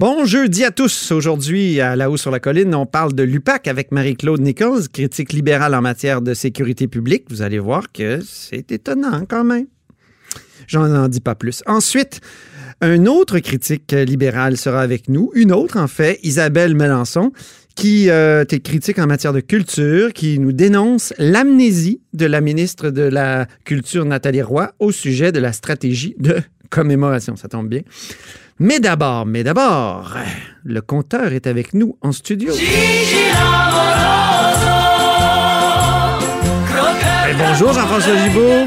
Bon jeudi à tous. Aujourd'hui, à La Haut sur la Colline, on parle de l'UPAC avec Marie-Claude Nichols, critique libérale en matière de sécurité publique. Vous allez voir que c'est étonnant quand même. J'en en dis pas plus. Ensuite, un autre critique libéral sera avec nous, une autre en fait, Isabelle Melançon, qui euh, est critique en matière de culture, qui nous dénonce l'amnésie de la ministre de la Culture, Nathalie Roy, au sujet de la stratégie de commémoration. Ça tombe bien. Mais d'abord, mais d'abord, le compteur est avec nous en studio. Et bonjour Jean-François Gibault.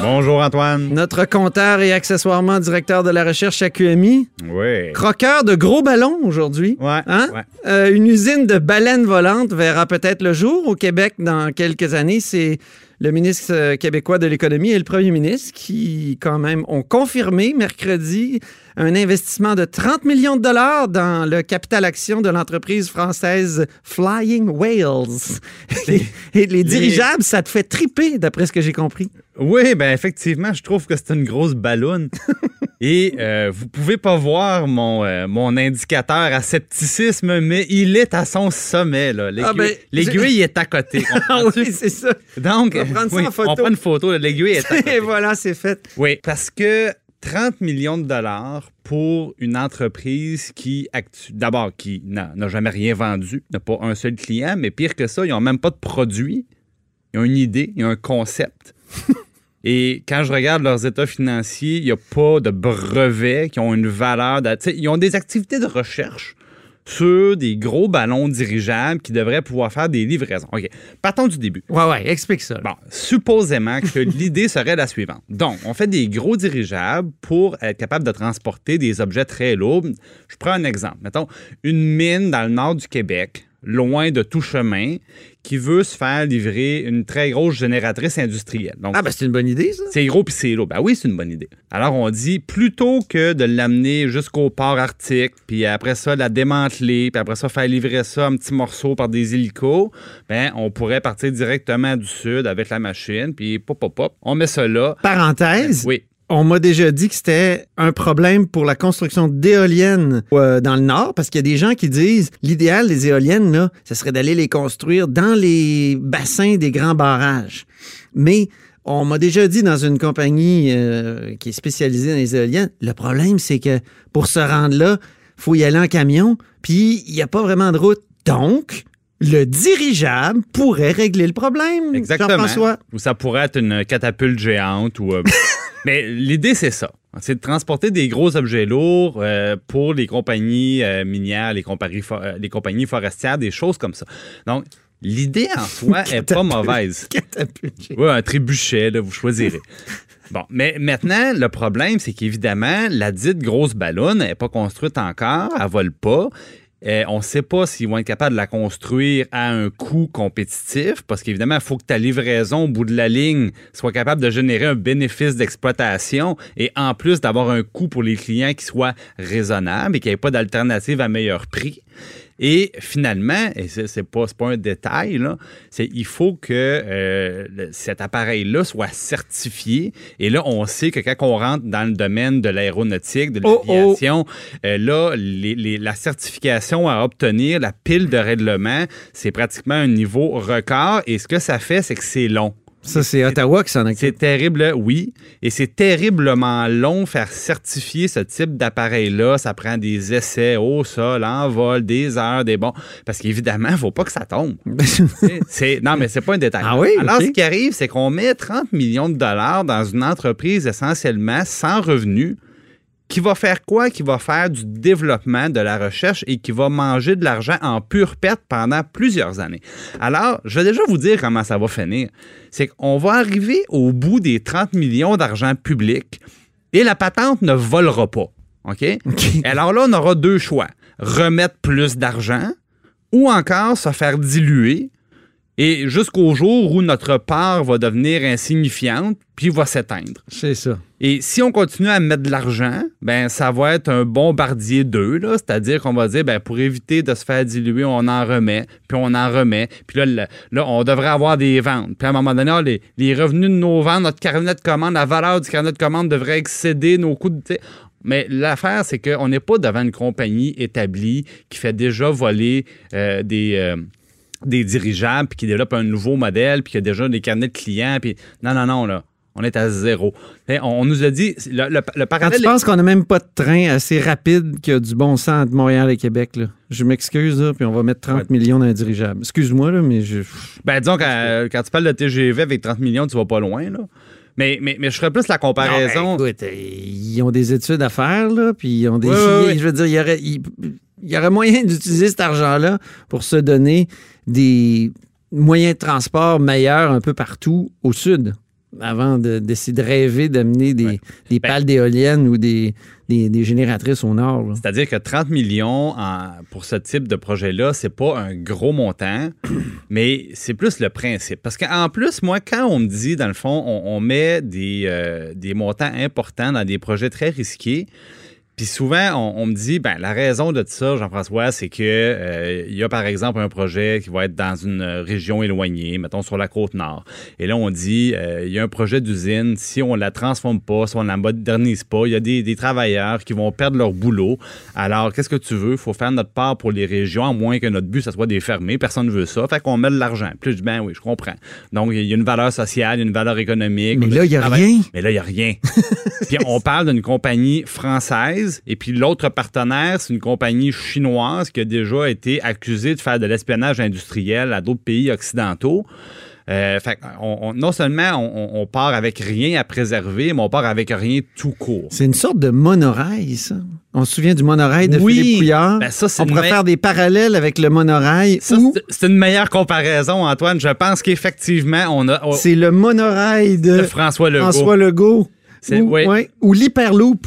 Bonjour Antoine. Notre compteur et accessoirement directeur de la recherche à QMI. Oui. Croqueur de gros ballons aujourd'hui. Ouais. Hein? ouais. Euh, une usine de baleines volantes verra peut-être le jour au Québec dans quelques années. C'est le ministre euh, québécois de l'économie et le premier ministre qui, quand même, ont confirmé mercredi un investissement de 30 millions de dollars dans le capital action de l'entreprise française Flying Whales. Et, et les dirigeables, ça te fait triper, d'après ce que j'ai compris. Oui, ben effectivement, je trouve que c'est une grosse ballonne. Et euh, vous pouvez pas voir mon, euh, mon indicateur à scepticisme, mais il est à son sommet. là. L'aiguille Ah ben, est à côté. Ah oui, c'est ça. Donc, On ça oui, en photo. on prend une photo, l'aiguille est à côté. Et voilà, c'est fait. Oui, parce que 30 millions de dollars pour une entreprise qui, d'abord, qui n'a n'a jamais rien vendu, n'a pas un seul client, mais pire que ça, ils n'ont même pas de produit. Ils ont une idée, ils ont un concept. Et quand je regarde leurs états financiers, il n'y a pas de brevets qui ont une valeur. de- ils ont des activités de recherche sur des gros ballons dirigeables qui devraient pouvoir faire des livraisons. OK, partons du début. Ouais, ouais, explique ça. Bon, supposément que l'idée serait la suivante. Donc, on fait des gros dirigeables pour être capable de transporter des objets très lourds. Je prends un exemple. Mettons, une mine dans le nord du Québec, loin de tout chemin, qui veut se faire livrer une très grosse génératrice industrielle. Donc, Ah, ben c'est une bonne idée, ça. c'est gros puis c'est lourd. Ben oui, c'est une bonne idée. Alors, on dit, plutôt que de l'amener jusqu'au port arctique, puis après ça, la démanteler, puis après ça, faire livrer ça en petits morceaux par des hélicos, ben, on pourrait partir directement du sud avec la machine, puis pop, pop, pop, on met ça là. Parenthèse. Oui. On m'a déjà dit que c'était un problème pour la construction d'éoliennes euh, dans le Nord, parce qu'il y a des gens qui disent l'idéal des éoliennes, là, ce serait d'aller les construire dans les bassins des grands barrages. Mais on m'a déjà dit dans une compagnie euh, qui est spécialisée dans les éoliennes, le problème, c'est que pour se rendre là, faut y aller en camion, puis il n'y a pas vraiment de route. Donc, le dirigeable pourrait régler le problème. Exactement. Jean-François. Ou ça pourrait être une catapulte géante. ou. euh, Mais l'idée, c'est ça. C'est de transporter des gros objets lourds euh, pour les compagnies euh, minières, les compagnies, euh, les compagnies forestières, des choses comme ça. Donc, l'idée en soi est pas mauvaise. Oui, un trébuchet, là, vous choisirez. Bon, mais maintenant, le problème, c'est qu'évidemment, la dite grosse ballonne n'est pas construite encore, elle vole pas. Euh, on ne sait pas s'ils vont être capables de la construire à un coût compétitif, parce qu'évidemment, il faut que ta livraison au bout de la ligne soit capable de générer un bénéfice d'exploitation et en plus d'avoir un coût pour les clients qui soit raisonnable et qu'il n'y ait pas d'alternative à meilleur prix. Et finalement, et c'est c'est pas, c'est pas un détail, là, c'est il faut que euh, cet appareil-là soit certifié. Et là, on sait que quand on rentre dans le domaine de l'aéronautique, de Oh, oh. l'aviation, euh, là, les- les- la certification à obtenir, la pile de règlement, c'est pratiquement un niveau record. Et ce que ça fait, c'est que c'est long. Ça, c'est Ottawa qui s'en occupe. C'est terrible, oui. Et c'est terriblement long faire certifier ce type d'appareil-là. Ça prend des essais au sol, en vol, des heures, des bons. Parce qu'évidemment, il ne faut pas que ça tombe. C'est- non, mais c'est pas un détail. Ah oui? Alors, ce qui arrive, c'est qu'on met 30 millions de dollars dans une entreprise essentiellement sans revenus qui va faire quoi? Qui va faire du développement, de la recherche et qui va manger de l'argent en pure perte pendant plusieurs années. Alors, je vais déjà vous dire comment ça va finir. C'est qu'on va arriver au bout des 30 millions d'argent public et la patente ne volera pas. OK? Alors là, on aura deux choix. remettre plus d'argent ou encore se faire diluer et jusqu'au jour où notre part va devenir insignifiante puis va s'éteindre. C'est ça. Et si on continue à mettre de l'argent, ben ça va être un bombardier d'eux, là, c'est-à-dire qu'on va dire ben pour éviter de se faire diluer, on en remet, puis on en remet, puis là, là on devrait avoir des ventes. Puis à un moment donné, ah, les, les revenus de nos ventes, notre carnet de commande, la valeur du carnet de commande devrait excéder nos coûts de mais l'affaire, c'est qu'on n'est pas devant une compagnie établie qui fait déjà voler euh, des, euh, des dirigeables, puis qui développe un nouveau modèle, puis qui a déjà des carnets de clients. Puis non, non, non, là. On est à zéro. On, on nous a dit, le, le- le Quand parallèle. tu penses qu'on n'a même pas de train assez rapide qui a du bon sens entre Montréal et Québec, là. je m'excuse, puis on va mettre 30 Ouais. millions dans un dirigeable. Excuse-moi, là, mais je. Ben, disons, quand, quand tu parles de TGV avec 30 millions, tu vas pas loin, là. Mais, mais, mais je ferais plus la comparaison. Non, ben, écoute, euh, ils ont des études à faire, là, puis ils ont des. Je veux dire, il y aurait, il, il y aurait moyen d'utiliser cet argent-là pour se donner des moyens de transport meilleurs un peu partout au sud, avant de- d'essayer de, rêver d'amener des, Ouais. des Ben- pales d'éoliennes ou des, des, des génératrices au nord. C'est-à-dire que 30 millions en- pour ce type de projet-là, c'est pas un gros montant, mais c'est plus le principe. Parce qu'en plus, moi, quand on me dit, dans le fond, on, on met des, euh, des montants importants dans des projets très risqués, puis souvent, on, on me dit, ben la raison de ça, Jean-François, c'est que euh, il y a par exemple un projet qui va être dans une euh, région éloignée, mettons sur la côte nord. Et là, on dit, euh, il y a un projet d'usine, si on la transforme pas, si on la modernise pas, il y a des, des travailleurs qui vont perdre leur boulot. Alors, qu'est-ce que tu veux? Il faut faire notre part pour les régions, à moins que notre but, ça soit des fermer. Personne ne veut ça. Fait qu'on met de l'argent. Plus, je dis, ben oui, je comprends. Donc, il y a une valeur sociale, il y a une valeur économique. Mais là, il n'y a travail- rien. mais là, il n'y a rien. puis on parle d'une compagnie française et puis l'autre partenaire, c'est une compagnie chinoise qui a déjà été accusée de faire de l'espionnage industriel à d'autres pays occidentaux. Euh, fait on, on- non seulement on, part avec rien à préserver, mais on part avec rien tout court. C'est une sorte de monorail, ça. On se souvient du monorail de Oui. Philippe Couillard? Ben, ça, On pourrait faire des parallèles avec le monorail où c'est- une meilleure comparaison, Antoine. Je pense qu'effectivement, on a c'est le monorail de de François Legault. François Legault. Ouais, ou l'hyperloop.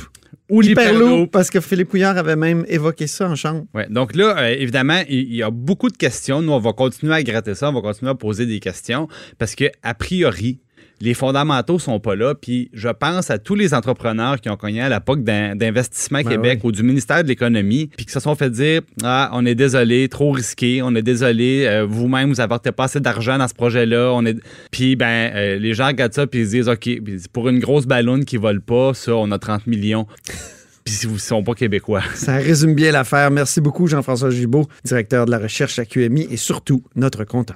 Ou l'Hyperloop. parce que Philippe Couillard avait même évoqué ça en chambre. Ouais, donc là, euh, évidemment, il y, a beaucoup de questions. Nous, on va continuer à gratter ça, on va continuer à poser des questions parce que, a priori, les fondamentaux sont pas là. Puis je pense à tous les entrepreneurs qui ont cogné à l'époque d'in- d'Investissement Ben Québec oui. ou du ministère de l'Économie, puis qui se sont fait dire Ah, on est désolé, trop risqué, on est désolé, euh, vous-même, vous apportez pas assez d'argent dans ce projet-là. On est... Puis, ben, euh, les gens regardent ça, puis ils se disent OK, pour une grosse ballonne qui vole pas, ça, on a 30 millions. Puis si vous ne sont pas québécois. Ça résume bien l'affaire. Merci beaucoup, Jean-François Gibault, directeur de la recherche à QMI et surtout notre compteur.